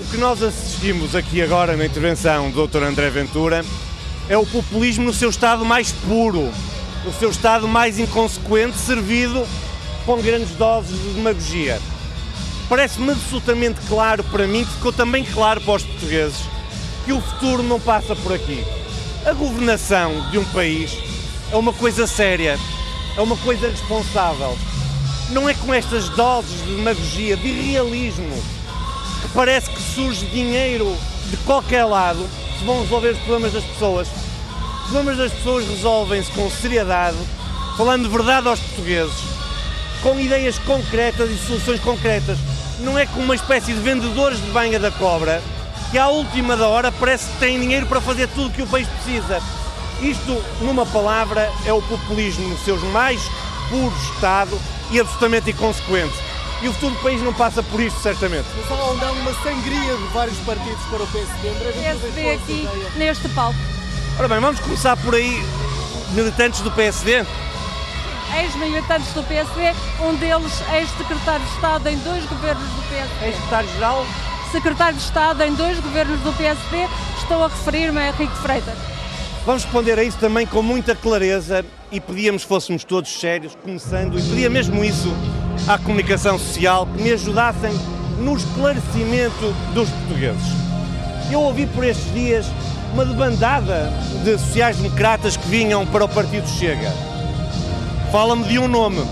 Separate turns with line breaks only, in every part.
O que nós assistimos aqui agora na intervenção do Dr. André Ventura é o populismo no seu estado mais puro, no seu estado mais inconsequente, servido com grandes doses de demagogia. Parece-me absolutamente claro para mim, ficou também claro para os portugueses, que o futuro não passa por aqui. A governação de um país é uma coisa séria, é uma coisa responsável. Não é com estas doses de demagogia, de irrealismo, que parece que surge dinheiro de qualquer lado, se vão resolver os problemas das pessoas. Os problemas das pessoas resolvem-se com seriedade, falando de verdade aos portugueses, com ideias concretas e soluções concretas. Não é como uma espécie de vendedores de banha da cobra que à última da hora parece que têm dinheiro para fazer tudo o que o país precisa. Isto, numa palavra, é o populismo no seu mais puro estado e absolutamente inconsequente. E o futuro do país não passa por isto, certamente.
Mas há onde há uma sangria de vários partidos para o PSD. André
PSD aqui neste palco.
Ora bem, vamos começar por aí, militantes do PSD.
Ex-militantes do PSD, um deles ex-secretário de Estado em dois governos do PSD.
Ex-secretário-geral.
Secretário de Estado em dois governos do PSD, estou a referir-me a Henrique Freitas.
Vamos responder a isso também com muita clareza e pedíamos que fôssemos todos sérios, começando, e pedia mesmo isso à comunicação social, que me ajudassem no esclarecimento dos portugueses. Eu ouvi por estes dias uma debandada de sociais-democratas que vinham para o Partido Chega. Fala-me de um nome.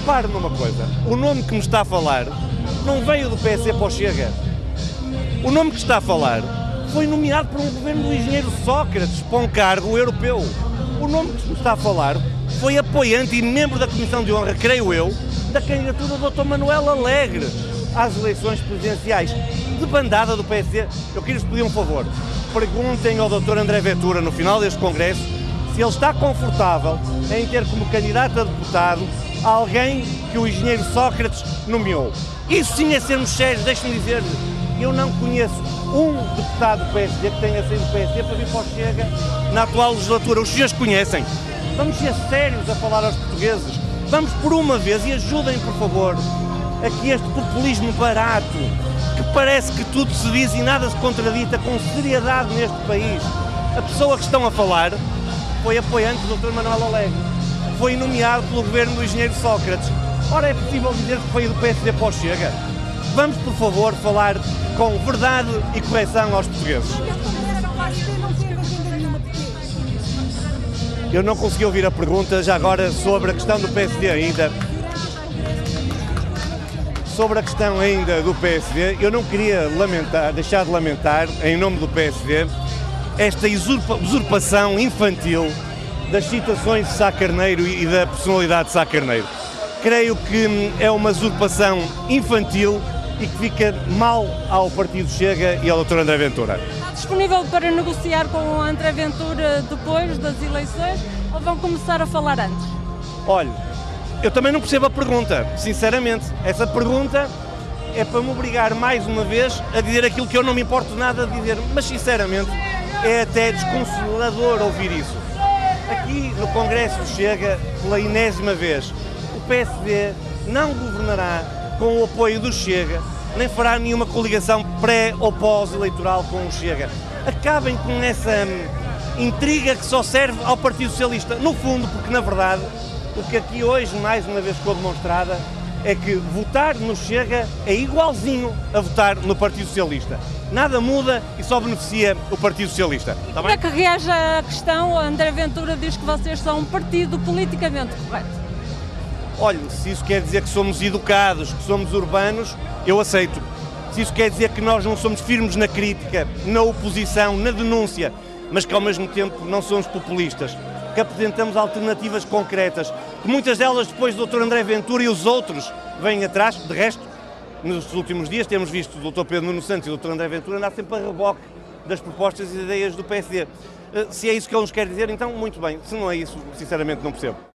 Repare numa coisa, o nome que me está a falar não veio do PSD para o Chega. O nome que está a falar foi nomeado por um governo do engenheiro Sócrates para um cargo europeu. O nome que me está a falar foi apoiante e membro da Comissão de Honra, creio eu, da candidatura do Dr. Manuel Alegre às eleições presidenciais. De bandada do PSD, eu queria lhes pedir um favor. Perguntem ao Dr. André Ventura, no final deste congresso, se ele está confortável em ter como candidato a deputado alguém que o engenheiro Sócrates nomeou. Isso sim é sermos sérios, deixe-me dizer-lhe. Eu não conheço um deputado do PSD que tenha saído do PSD para vir para o Chega na atual legislatura. Os senhores conhecem. Vamos ser sérios a falar aos portugueses. Vamos por uma vez e ajudem, por favor, a que este populismo barato, que parece que tudo se diz e nada se contradita com seriedade neste país. A pessoa que estão a falar foi apoiante do Dr. Manuel Alegre. Foi nomeado pelo governo do engenheiro Sócrates. Ora, é possível dizer que foi do PSD para o Chega? Vamos, por favor, falar com verdade e correção aos portugueses. Eu não consegui ouvir a pergunta, já agora sobre a questão do PSD ainda. Sobre a questão ainda do PSD, eu não queria lamentar, deixar de lamentar, em nome do PSD, esta usurpa- usurpação infantil das citações de Sá Carneiro e da personalidade de Sá Carneiro. Creio que é uma usurpação infantil e que fica mal ao Partido Chega e ao Dr. André Ventura.
Disponível para negociar com o André Ventura depois das eleições ou vão começar a falar antes?
Olha, eu também não percebo a pergunta, sinceramente. Essa pergunta é para me obrigar mais uma vez a dizer aquilo que eu não me importo nada de dizer, mas sinceramente é até desconsolador ouvir isso. Aqui no Congresso Chega, pela enésima vez, o PSD não governará com o apoio do Chega, nem fará nenhuma coligação pré ou pós-eleitoral com o Chega. Acabem com essa hum, intriga que só serve ao Partido Socialista. No fundo, porque na verdade, o que aqui hoje mais uma vez ficou demonstrada é que votar no Chega é igualzinho a votar no Partido Socialista. Nada muda e só beneficia o Partido Socialista. Está
Como
bem?
é que reage à questão? André Ventura diz que vocês são um partido politicamente correto.
Olha, se isso quer dizer que somos educados, que somos urbanos, eu aceito. Se isso quer dizer que nós não somos firmes na crítica, na oposição, na denúncia, mas que ao mesmo tempo não somos populistas, que apresentamos alternativas concretas, que muitas delas depois do Dr. André Ventura e os outros vêm atrás, de resto, nos últimos dias temos visto o Dr. Pedro Nuno Santos e o Dr. André Ventura andar sempre a reboque das propostas e ideias do PSD. Eh, Se é isso que ele nos quer dizer, então muito bem. Se não é isso, sinceramente não percebo.